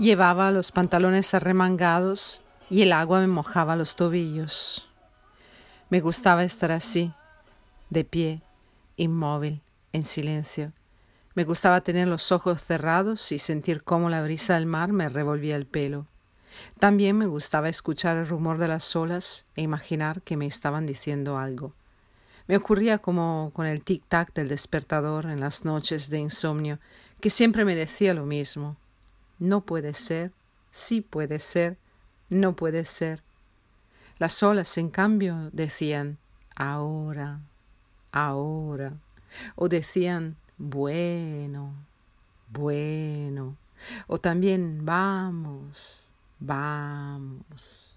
Llevaba los pantalones arremangados y el agua me mojaba los tobillos. Me gustaba estar así, de pie, inmóvil, en silencio. Me gustaba tener los ojos cerrados y sentir cómo la brisa del mar me revolvía el pelo. También me gustaba escuchar el rumor de las olas e imaginar que me estaban diciendo algo. Me ocurría como con el tic-tac del despertador en las noches de insomnio, que siempre me decía lo mismo. No puede ser, sí puede ser, no puede ser. Las olas, en cambio, decían ahora, ahora, o decían bueno, bueno, o también vamos, vamos.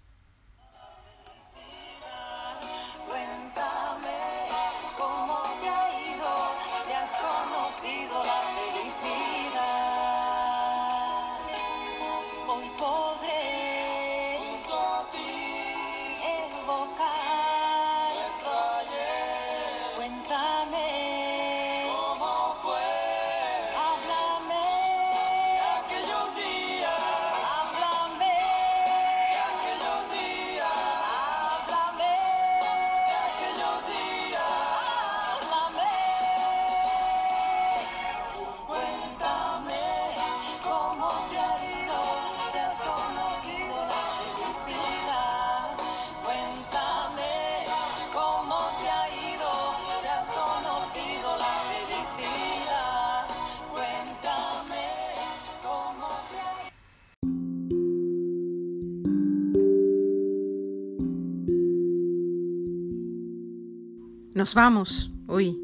Nos vamos, oí.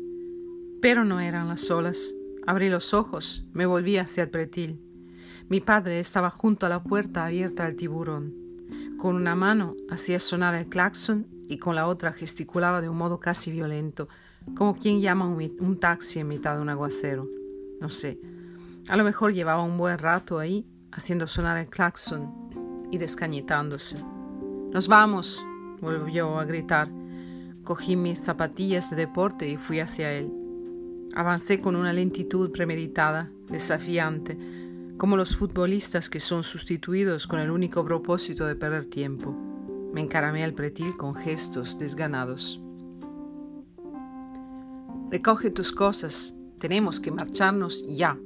Pero no eran las olas. Abrí los ojos, me volví hacia el pretil. Mi padre estaba junto a la puerta abierta al tiburón. Con una mano hacía sonar el claxon y con la otra gesticulaba de un modo casi violento, como quien llama un, taxi en mitad de un aguacero. No sé. A lo mejor llevaba un buen rato ahí, haciendo sonar el claxon y descañitándose. Nos vamos, volvió a gritar Cogí mis zapatillas de deporte y fui hacia él. Avancé con una lentitud premeditada, desafiante, como los futbolistas que son sustituidos con el único propósito de perder tiempo. Me encaramé al pretil con gestos desganados. Recoge tus cosas, tenemos que marcharnos ya.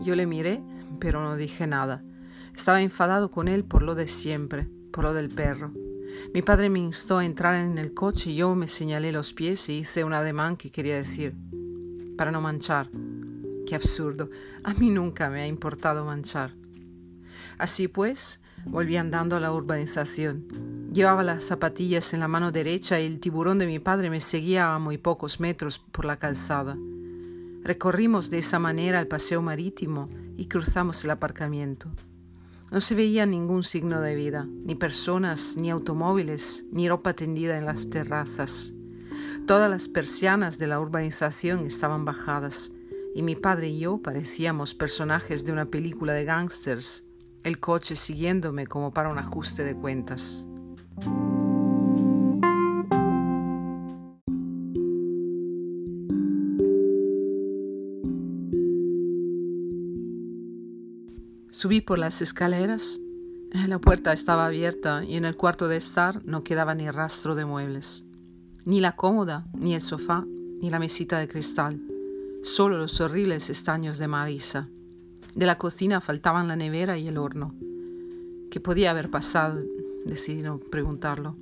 Yo le miré, pero no dije nada. Estaba enfadado con él por lo de siempre, por lo del perro. Mi padre me instó a entrar en el coche y yo me señalé los pies y hice un ademán que quería decir, para no manchar. Qué absurdo. A mí nunca me ha importado manchar. Así pues, volví andando a la urbanización. Llevaba las zapatillas en la mano derecha y el tiburón de mi padre me seguía a muy pocos metros por la calzada. Recorrimos de esa manera el paseo marítimo y cruzamos el aparcamiento. No se veía ningún signo de vida, ni personas, ni automóviles, ni ropa tendida en las terrazas. Todas las persianas de la urbanización estaban bajadas, y mi padre y yo parecíamos personajes de una película de gángsters, el coche siguiéndome como para un ajuste de cuentas. Subí por las escaleras. La puerta estaba abierta y en el cuarto de estar no quedaba ni rastro de muebles. Ni la cómoda, ni el sofá, ni la mesita de cristal. Solo los horribles estaños de Marisa. De la cocina faltaban la nevera y el horno. ¿Qué podía haber pasado? Decidí no preguntarlo.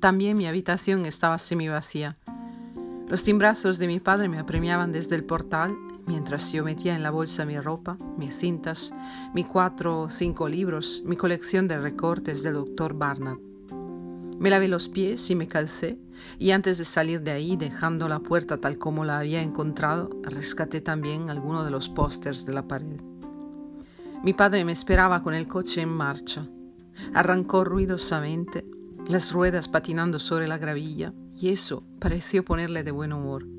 También mi habitación estaba semi vacía. Los timbrazos de mi padre me apremiaban desde el portal mientras yo metía en la bolsa mi ropa, mis cintas, mis cuatro o cinco libros, mi colección de recortes del doctor Barnard. Me lavé los pies y me calcé, y antes de salir de ahí, dejando la puerta tal como la había encontrado, rescaté también alguno de los pósters de la pared. Mi padre me esperaba con el coche en marcha. Arrancó ruidosamente, las ruedas patinando sobre la gravilla, y eso pareció ponerle de buen humor.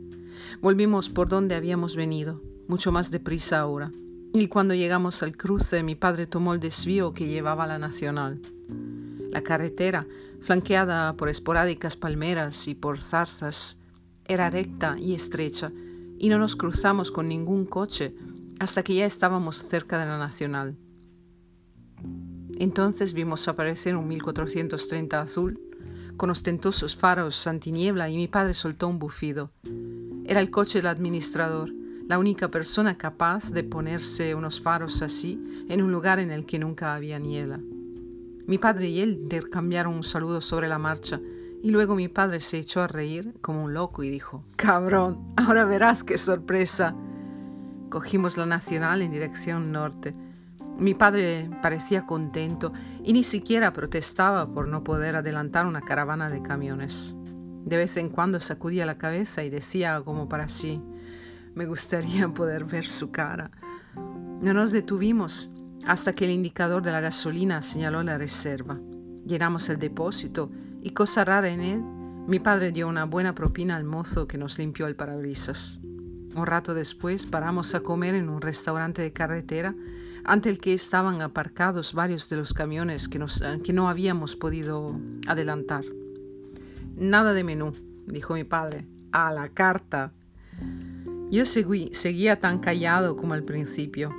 Volvimos por donde habíamos venido, mucho más deprisa ahora. Y cuando llegamos al cruce, mi padre tomó el desvío que llevaba a la Nacional. La carretera, flanqueada por esporádicas palmeras y por zarzas, era recta y estrecha, y no nos cruzamos con ningún coche hasta que ya estábamos cerca de la Nacional. Entonces vimos aparecer un 1430 azul, con ostentosos faros antiniebla y mi padre soltó un bufido. Era el coche del administrador, la única persona capaz de ponerse unos faros así en un lugar en el que nunca había niebla. Mi padre y él intercambiaron un saludo sobre la marcha y luego mi padre se echó a reír como un loco y dijo, Cabrón, ahora verás qué sorpresa. Cogimos la nacional en dirección norte. Mi padre parecía contento y ni siquiera protestaba por no poder adelantar una caravana de camiones. De vez en cuando sacudía la cabeza y decía como para sí, me gustaría poder ver su cara. No nos detuvimos hasta que el indicador de la gasolina señaló la reserva. Llenamos el depósito y cosa rara en él, mi padre dio una buena propina al mozo que nos limpió el parabrisas. Un rato después paramos a comer en un restaurante de carretera ante el que estaban aparcados varios de los camiones que, que no habíamos podido adelantar. Nada de menú, dijo mi padre, a la carta. Yo seguía tan callado como al principio.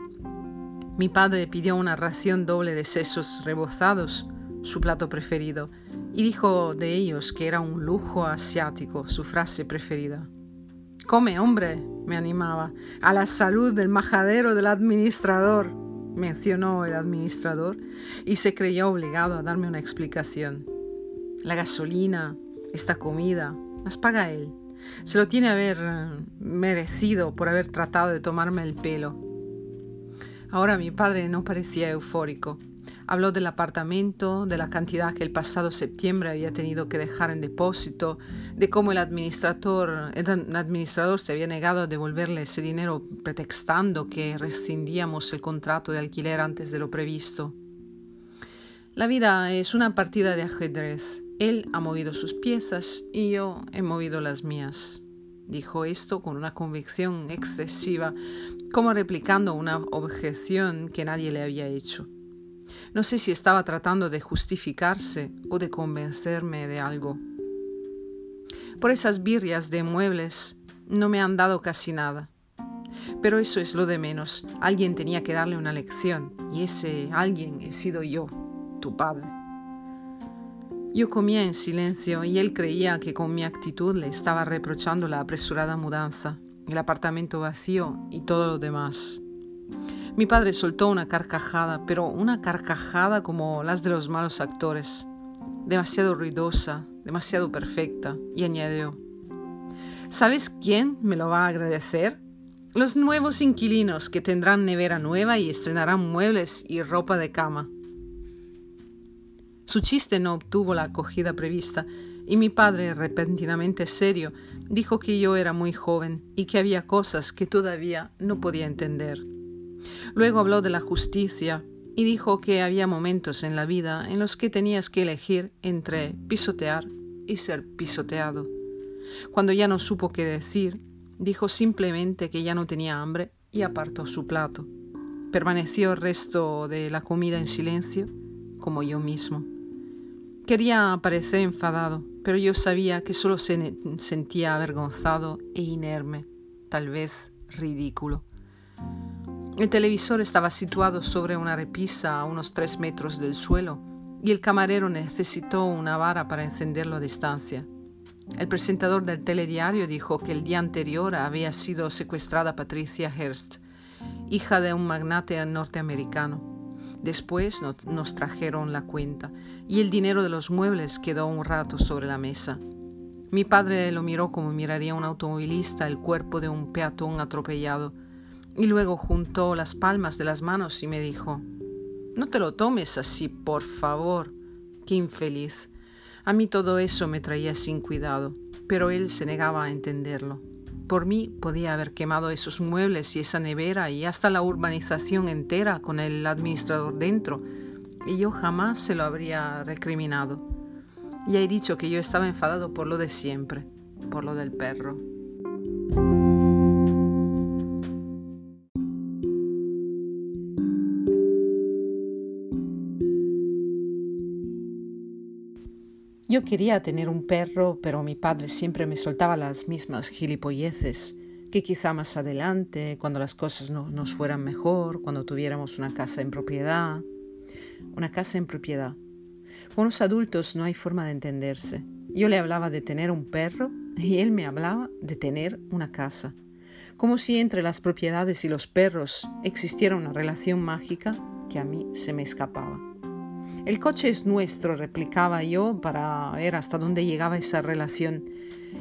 Mi padre pidió una ración doble de sesos rebozados, su plato preferido, y dijo de ellos que era un lujo asiático, su frase preferida. Come, hombre, me animaba, a la salud del majadero del administrador, mencionó el administrador, y se creyó obligado a darme una explicación. La gasolina, esta comida, las paga él. Se lo tiene haber eh, merecido por haber tratado de tomarme el pelo. Ahora mi padre no parecía eufórico. Habló del apartamento, de la cantidad que el pasado septiembre había tenido que dejar en depósito, de cómo el administrador, el administrador se había negado a devolverle ese dinero pretextando que rescindíamos el contrato de alquiler antes de lo previsto. La vida es una partida de ajedrez. Él ha movido sus piezas y yo he movido las mías. Dijo esto con una convicción excesiva, como replicando una objeción que nadie le había hecho. No sé si estaba tratando de justificarse o de convencerme de algo. Por esas birrias de muebles no me han dado casi nada. Pero eso es lo de menos. Alguien tenía que darle una lección y ese alguien he sido yo, tu padre. Yo comía en silencio y él creía que con mi actitud le estaba reprochando la apresurada mudanza, el apartamento vacío y todo lo demás. Mi padre soltó una carcajada, pero una carcajada como las de los malos actores, demasiado ruidosa, demasiado perfecta, y añadió, ¿Sabes quién me lo va a agradecer? Los nuevos inquilinos que tendrán nevera nueva y estrenarán muebles y ropa de cama. Su chiste no obtuvo la acogida prevista y mi padre, repentinamente serio, dijo que yo era muy joven y que había cosas que todavía no podía entender. Luego habló de la justicia y dijo que había momentos en la vida en los que tenías que elegir entre pisotear y ser pisoteado. Cuando ya no supo qué decir, dijo simplemente que ya no tenía hambre y apartó su plato. Permaneció el resto de la comida en silencio, como yo mismo. Quería parecer enfadado, pero yo sabía que solo se sentía avergonzado e inerme, tal vez ridículo. El televisor estaba situado sobre una repisa a unos tres metros del suelo y el camarero necesitó una vara para encenderlo a distancia. El presentador del telediario dijo que el día anterior había sido secuestrada Patricia Hearst, hija de un magnate norteamericano. Después nos trajeron la cuenta y el dinero de los muebles quedó un rato sobre la mesa. Mi padre lo miró como miraría un automovilista el cuerpo de un peatón atropellado y luego juntó las palmas de las manos y me dijo, No te lo tomes así, por favor. Qué infeliz. A mí todo eso me traía sin cuidado, pero él se negaba a entenderlo. Por mí podía haber quemado esos muebles y esa nevera y hasta la urbanización entera con el administrador dentro, y yo jamás se lo habría recriminado. Ya he dicho que yo estaba enfadado por lo de siempre, por lo del perro. Yo quería tener un perro, pero mi padre siempre me soltaba las mismas gilipolleces, que quizá más adelante, cuando las cosas no nos fueran mejor, cuando tuviéramos una casa en propiedad. una casa en propiedad. Con los adultos no hay forma de entenderse. Yo le hablaba de tener un perro y él me hablaba de tener una casa. Como si entre las propiedades y los perros existiera una relación mágica que a mí se me escapaba. El coche es nuestro, replicaba yo para ver hasta dónde llegaba esa relación.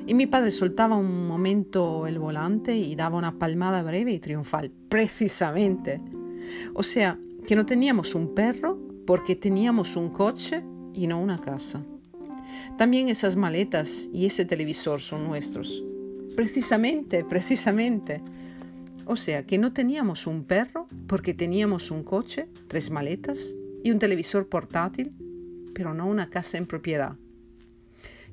Y mi padre soltaba un momento el volante y daba una palmada breve y triunfal. Precisamente. O sea, que no teníamos un perro porque teníamos un coche y no una casa. También esas maletas y ese televisor son nuestros. Precisamente, precisamente. O sea, que no teníamos un perro porque teníamos un coche, tres maletas y un televisor portátil, pero no una casa en propiedad.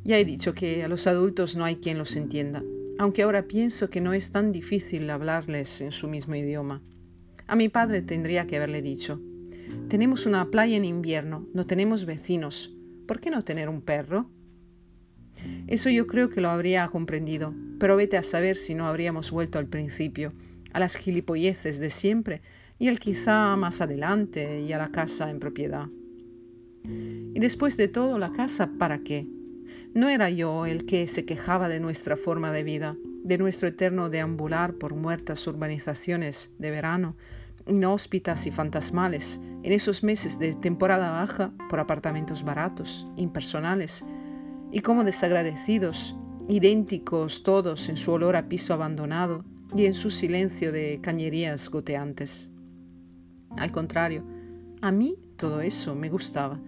Ya he dicho que a los adultos no hay quien los entienda, aunque ahora pienso que no es tan difícil hablarles en su mismo idioma. A mi padre tendría que haberle dicho, tenemos una playa en invierno, no tenemos vecinos, ¿por qué no tener un perro? Eso yo creo que lo habría comprendido, pero vete a saber si no habríamos vuelto al principio, a las gilipolleces de siempre y al quizá más adelante y a la casa en propiedad. Y después de todo, la casa, ¿para qué? No era yo el que se quejaba de nuestra forma de vida, de nuestro eterno deambular por muertas urbanizaciones de verano, inhóspitas y fantasmales, en esos meses de temporada baja por apartamentos baratos, impersonales, y como desagradecidos, idénticos todos en su olor a piso abandonado y en su silencio de cañerías goteantes. Al contrario, a mí todo eso me gustaba.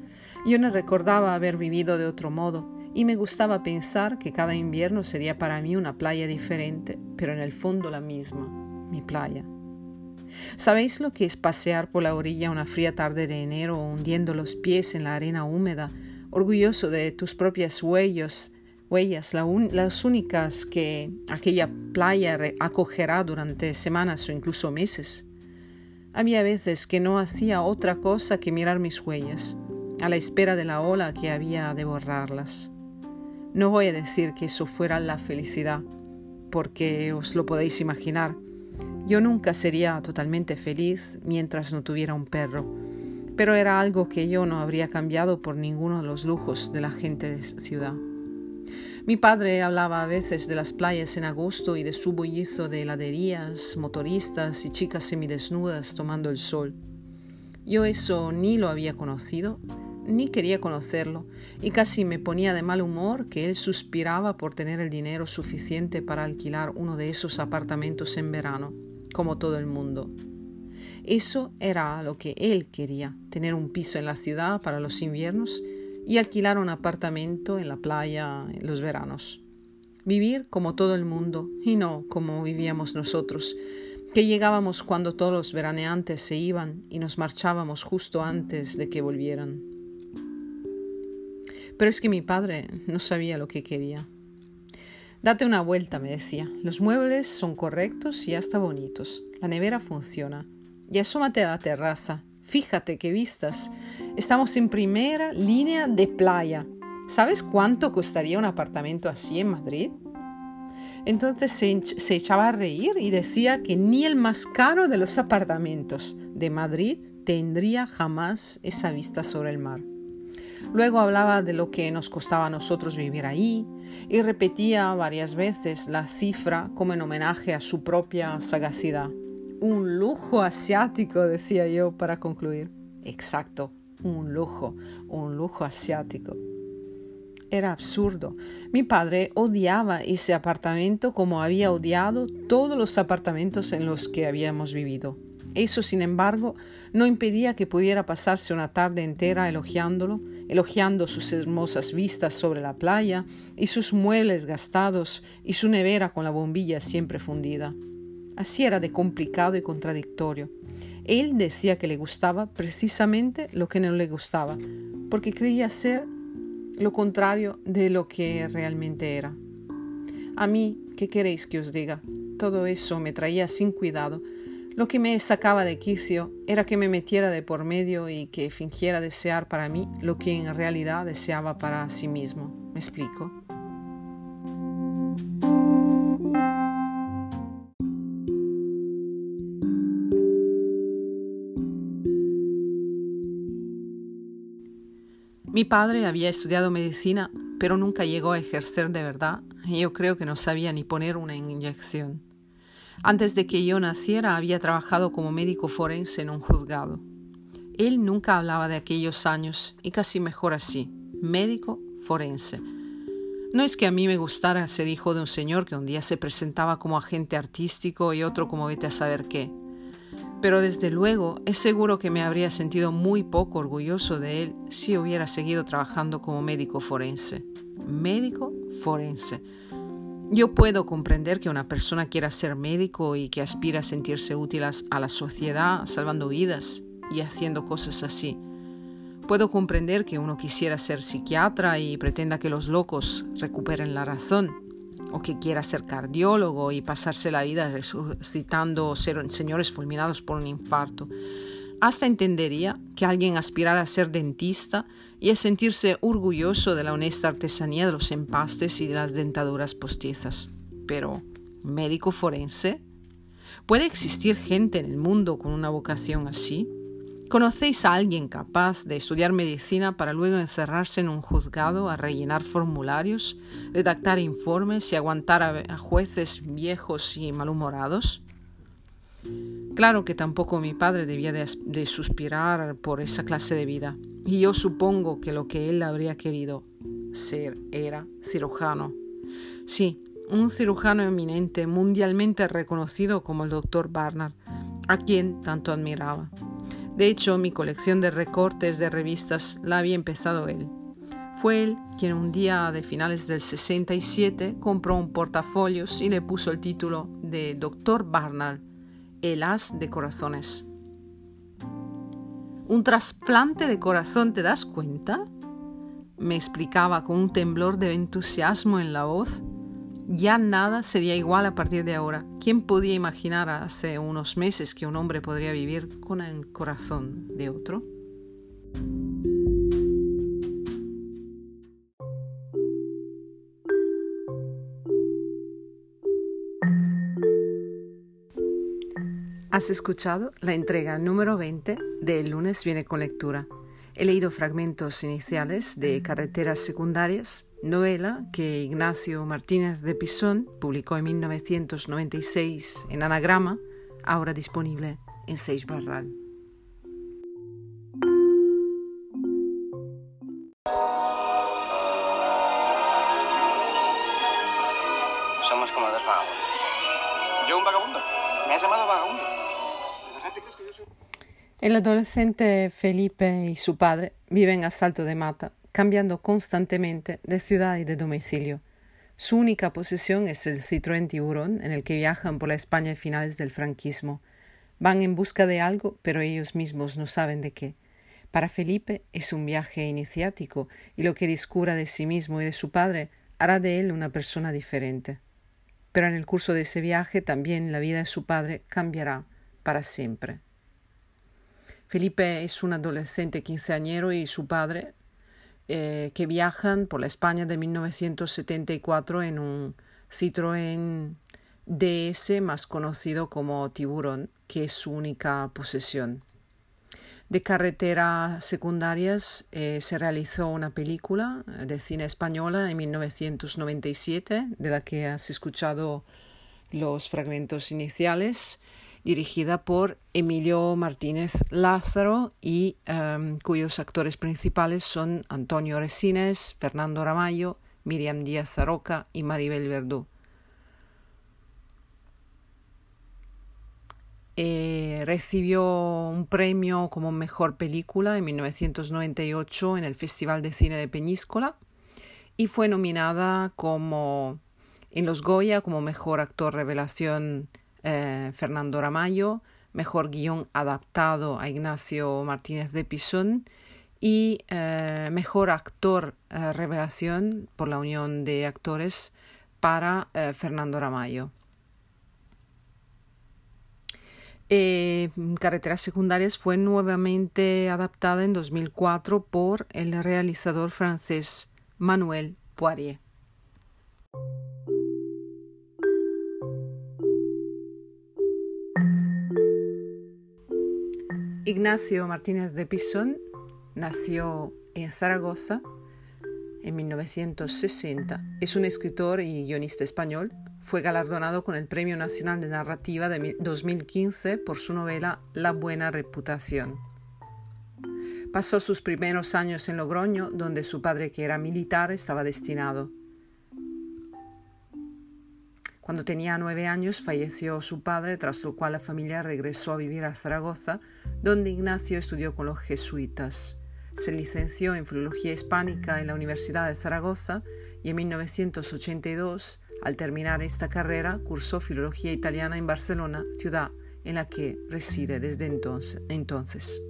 Yo no recordaba haber vivido de otro modo y me gustaba pensar que cada invierno sería para mí una playa diferente, pero en el fondo la misma, mi playa. ¿Sabéis lo que es pasear por la orilla una fría tarde de enero hundiendo los pies en la arena húmeda, orgulloso de tus propias huellas, huellas las únicas que aquella playa acogerá durante semanas o incluso meses? Había veces que no hacía otra cosa que mirar mis huellas, a la espera de la ola que había de borrarlas. No voy a decir que eso fuera la felicidad, porque os lo podéis imaginar. Yo nunca sería totalmente feliz mientras no tuviera un perro, pero era algo que yo no habría cambiado por ninguno de los lujos de la gente de ciudad. Mi padre hablaba a veces de las playas en agosto y de su bullizo de heladerías, motoristas y chicas semidesnudas tomando el sol. Yo eso ni lo había conocido, ni quería conocerlo, y casi me ponía de mal humor que él suspiraba por tener el dinero suficiente para alquilar uno de esos apartamentos en verano, como todo el mundo. Eso era lo que él quería, tener un piso en la ciudad para los inviernos y alquilar un apartamento en la playa en los veranos. Vivir como todo el mundo y no como vivíamos nosotros, que llegábamos cuando todos los veraneantes se iban y nos marchábamos justo antes de que volvieran. Pero es que mi padre no sabía lo que quería. Date una vuelta, me decía. Los muebles son correctos y hasta bonitos. La nevera funciona. Y asómate a la terraza. Fíjate qué vistas. Estamos en primera línea de playa. ¿Sabes cuánto costaría un apartamento así en Madrid? Entonces se, echaba a reír y decía que ni el más caro de los apartamentos de Madrid tendría jamás esa vista sobre el mar. Luego hablaba de lo que nos costaba a nosotros vivir ahí y repetía varias veces la cifra como en homenaje a su propia sagacidad. Un lujo asiático, decía yo para concluir. Exacto, un lujo, un lujo asiático. Era absurdo. Mi padre odiaba ese apartamento como había odiado todos los apartamentos en los que habíamos vivido. Eso, sin embargo, no impedía que pudiera pasarse una tarde entera elogiándolo, elogiando sus hermosas vistas sobre la playa y sus muebles gastados y su nevera con la bombilla siempre fundida. Así era de complicado y contradictorio. Él decía que le gustaba precisamente lo que no le gustaba, porque creía ser lo contrario de lo que realmente era. A mí, ¿qué queréis que os diga? Todo eso me traía sin cuidado. Lo que me sacaba de quicio era que me metiera de por medio y que fingiera desear para mí lo que en realidad deseaba para sí mismo. ¿Me explico? Mi padre había estudiado medicina, pero nunca llegó a ejercer de verdad, y yo creo que no sabía ni poner una inyección. Antes de que yo naciera había trabajado como médico forense en un juzgado. Él nunca hablaba de aquellos años y casi mejor así, médico forense. No es que a mí me gustara ser hijo de un señor que un día se presentaba como agente artístico y otro como vete a saber qué. Pero desde luego es seguro que me habría sentido muy poco orgulloso de él si hubiera seguido trabajando como médico forense. Médico forense. Yo puedo comprender que una persona quiera ser médico y que aspira a sentirse útil a la sociedad salvando vidas y haciendo cosas así. Puedo comprender que uno quisiera ser psiquiatra y pretenda que los locos recuperen la razón, o que quiera ser cardiólogo y pasarse la vida resucitando señores fulminados por un infarto. Hasta entendería que alguien aspirara a ser dentista y a sentirse orgulloso de la honesta artesanía de los empastes y de las dentaduras postizas. Pero, ¿médico forense? ¿Puede existir gente en el mundo con una vocación así? ¿Conocéis a alguien capaz de estudiar medicina para luego encerrarse en un juzgado a rellenar formularios, redactar informes y aguantar a, jueces viejos y malhumorados? Claro que tampoco mi padre debía de, suspirar por esa clase de vida, y yo supongo que lo que él habría querido ser era cirujano. Sí, un cirujano eminente, mundialmente reconocido como el doctor Barnard, a quien tanto admiraba. De hecho, mi colección de recortes de revistas la había empezado él. Fue él quien un día de finales del 67 compró un portafolios y le puso el título de Doctor Barnard el as de corazones. ¿Un trasplante de corazón te das cuenta? Me explicaba con un temblor de entusiasmo en la voz. Ya nada sería igual a partir de ahora. ¿Quién podía imaginar hace unos meses que un hombre podría vivir con el corazón de otro? Has escuchado la entrega número 20 de El lunes viene con lectura. He leído fragmentos iniciales de Carreteras Secundarias, novela que Ignacio Martínez de Pisón publicó en 1996 en Anagrama, ahora disponible en Seix Barral. El adolescente Felipe y su padre viven a salto de mata, cambiando constantemente de ciudad y de domicilio. Su única posesión es el Citroën Tiburón en el que viajan por la España finales del franquismo. Van en busca de algo, pero ellos mismos no saben de qué. Para Felipe es un viaje iniciático y lo que descubra de sí mismo y de su padre hará de él una persona diferente. Pero en el curso de ese viaje también la vida de su padre cambiará para siempre. Felipe es un adolescente quinceañero y su padre eh, que viajan por la España de 1974 en un Citroën DS más conocido como Tiburón, que es su única posesión. De carreteras secundarias eh, se realizó una película de cine española en 1997, de la que has escuchado los fragmentos iniciales dirigida por Emilio Martínez Lázaro y em, cuyos actores principales son Antonio Resines, Fernando Ramallo, Miriam Díaz Zaroca y Maribel Verdú. Eh, recibió un premio como mejor película en 1998 en el Festival de Cine de Peñíscola y fue nominada como en los Goya como mejor actor revelación eh, Fernando Ramallo, mejor guion adaptado a Ignacio Martínez de Pisón y eh, mejor actor eh, revelación por la Unión de Actores para Fernando Ramallo. Carreteras Secundarias fue nuevamente adaptada en 2004 por el realizador francés Manuel Poirier. Ignacio Martínez de Pisón nació en Zaragoza en 1960. Es un escritor y guionista español. Fue galardonado con el Premio Nacional de Narrativa de 2015 por su novela La Buena Reputación. Pasó sus primeros años en Logroño, donde su padre, que era militar, estaba destinado. Cuando tenía nueve años falleció su padre, tras lo cual la familia regresó a vivir a Zaragoza, donde Ignacio estudió con los jesuitas. Se licenció en Filología Hispánica en la Universidad de Zaragoza y en 1982, al terminar esta carrera, cursó Filología Italiana en Barcelona, ciudad en la que reside desde entonces.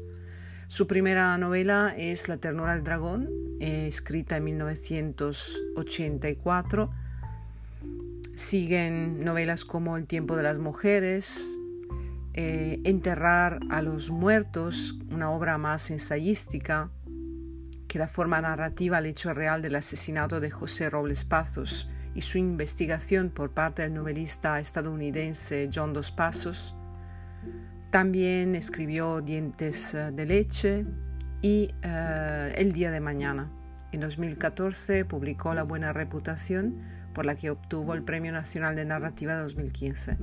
Su primera novela es La ternura del dragón, eh, escrita en 1984 Siguen novelas como El tiempo de las mujeres, eh, Enterrar a los muertos, una obra más ensayística que da forma narrativa al hecho real del asesinato de José Robles Pazos y su investigación por parte del novelista estadounidense John Dos Pasos. También escribió Dientes eh, de leche y eh, El día de mañana. En 2014 publicó La buena reputación, por la que obtuvo el Premio Nacional de Narrativa de 2015.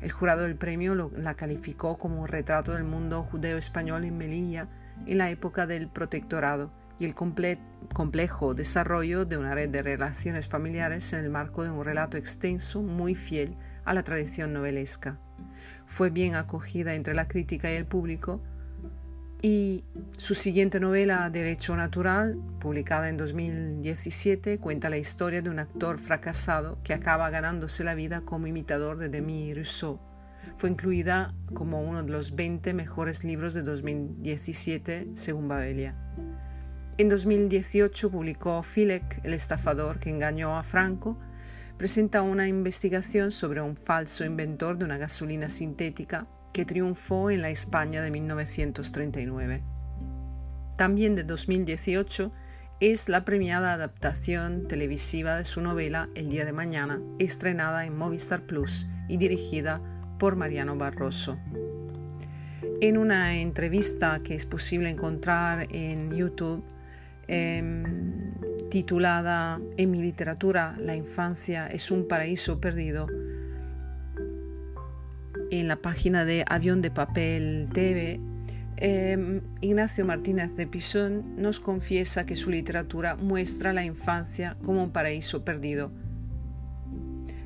El jurado del premio la calificó como un retrato del mundo judeo-español en Melilla en la época del protectorado y el complejo desarrollo de una red de relaciones familiares en el marco de un relato extenso muy fiel a la tradición novelesca. Fue bien acogida entre la crítica y el público y su siguiente novela, Derecho Natural, publicada en 2017, cuenta la historia de un actor fracasado que acaba ganándose la vida como imitador de Demi Rousseau. Fue incluida como uno de los 20 mejores libros de 2017 según Babelia. En 2018 publicó Filek, el estafador que engañó a Franco, presenta una investigación sobre un falso inventor de una gasolina sintética que triunfó en la España de 1939. También de 2018 es la premiada adaptación televisiva de su novela El día de mañana, estrenada en Movistar Plus y dirigida por Mariano Barroso. En una entrevista que es posible encontrar en YouTube, em, titulada En mi literatura, la infancia es un paraíso perdido, en la página de Avión de Papel TV, em, Ignacio Martínez de Pisón nos confiesa que su literatura muestra la infancia como un paraíso perdido.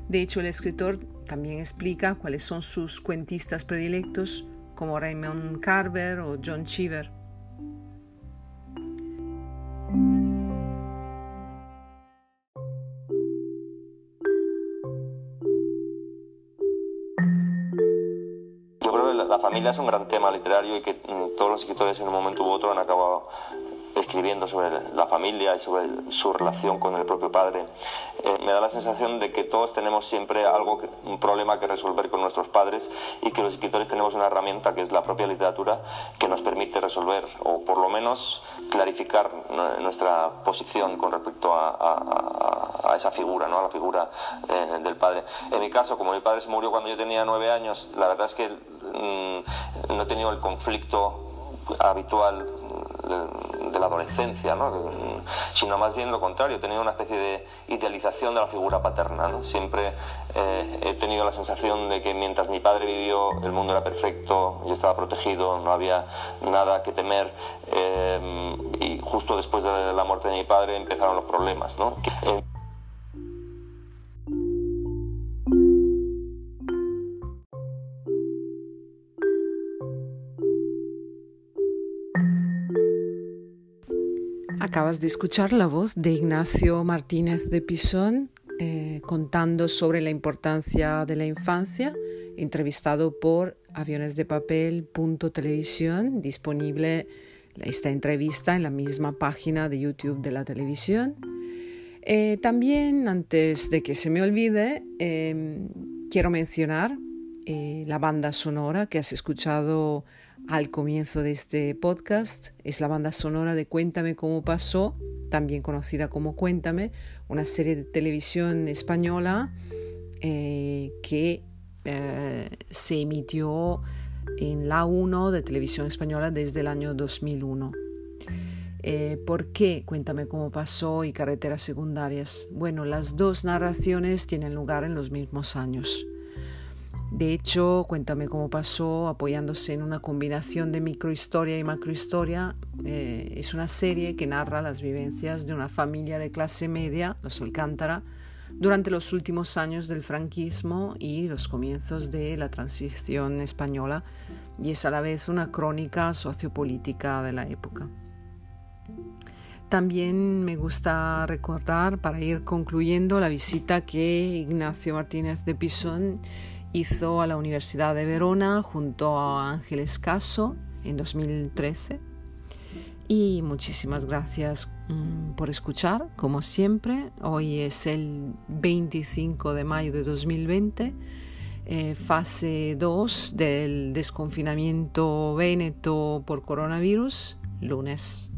De hecho, el escritor también explica cuáles son sus cuentistas predilectos, como Raymond Carver o John Cheever. Familia es un gran tema literario y que mm, todos los escritores en un momento u otro han acabado escribiendo sobre la familia y sobre su relación con el propio padre. Eh, me da la sensación de que todos tenemos siempre algo, un problema que resolver con nuestros padres y que los escritores tenemos una herramienta que es la propia literatura que nos permite resolver o por lo menos clarificar nuestra posición con respecto a, esa figura, ¿no? a la figura eh, del padre. En mi caso, como mi padre se murió cuando yo tenía nueve años, la verdad es que Mm, no he tenido el conflicto habitual de, la adolescencia, sino más bien lo contrario, he tenido una especie de idealización de la figura paterna. Siempre eh, he tenido la sensación de que mientras mi padre vivió el mundo era perfecto, yo estaba protegido, no había nada que temer eh, y justo después de la muerte de mi padre empezaron los problemas. ¿no? Eh, Acabas de escuchar la voz de Ignacio Martínez de Pisón eh, contando sobre la importancia de la infancia, entrevistado por Aviones de Papel Televisión, disponible esta entrevista en la misma página de YouTube de la televisión. Eh, también, antes de que se me olvide, em, quiero mencionar eh, la banda sonora que has escuchado al comienzo de este podcast. Es la banda sonora de Cuéntame cómo pasó, también conocida como Cuéntame, una serie de televisión española eh, que eh, se emitió en la 1 de televisión española desde el año 2001. Eh, ¿Por qué? Cuéntame cómo pasó y carreteras secundarias. Bueno, las dos narraciones tienen lugar en los mismos años. De hecho, Cuéntame cómo pasó, apoyándose en una combinación de microhistoria y macrohistoria, eh, es una serie que narra las vivencias de una familia de clase media, los Alcántara, durante los últimos años del franquismo y los comienzos de la transición española, y es a la vez una crónica sociopolítica de la época. También me gusta recordar, para ir concluyendo, la visita que Ignacio Martínez de Pisón hizo a la Universidad de Verona junto a Ángeles Caso en 2013. Y muchísimas gracias mm, por escuchar, como siempre. Hoy es el 25 de mayo de 2020, eh, fase 2 del desconfinamiento véneto por coronavirus, lunes.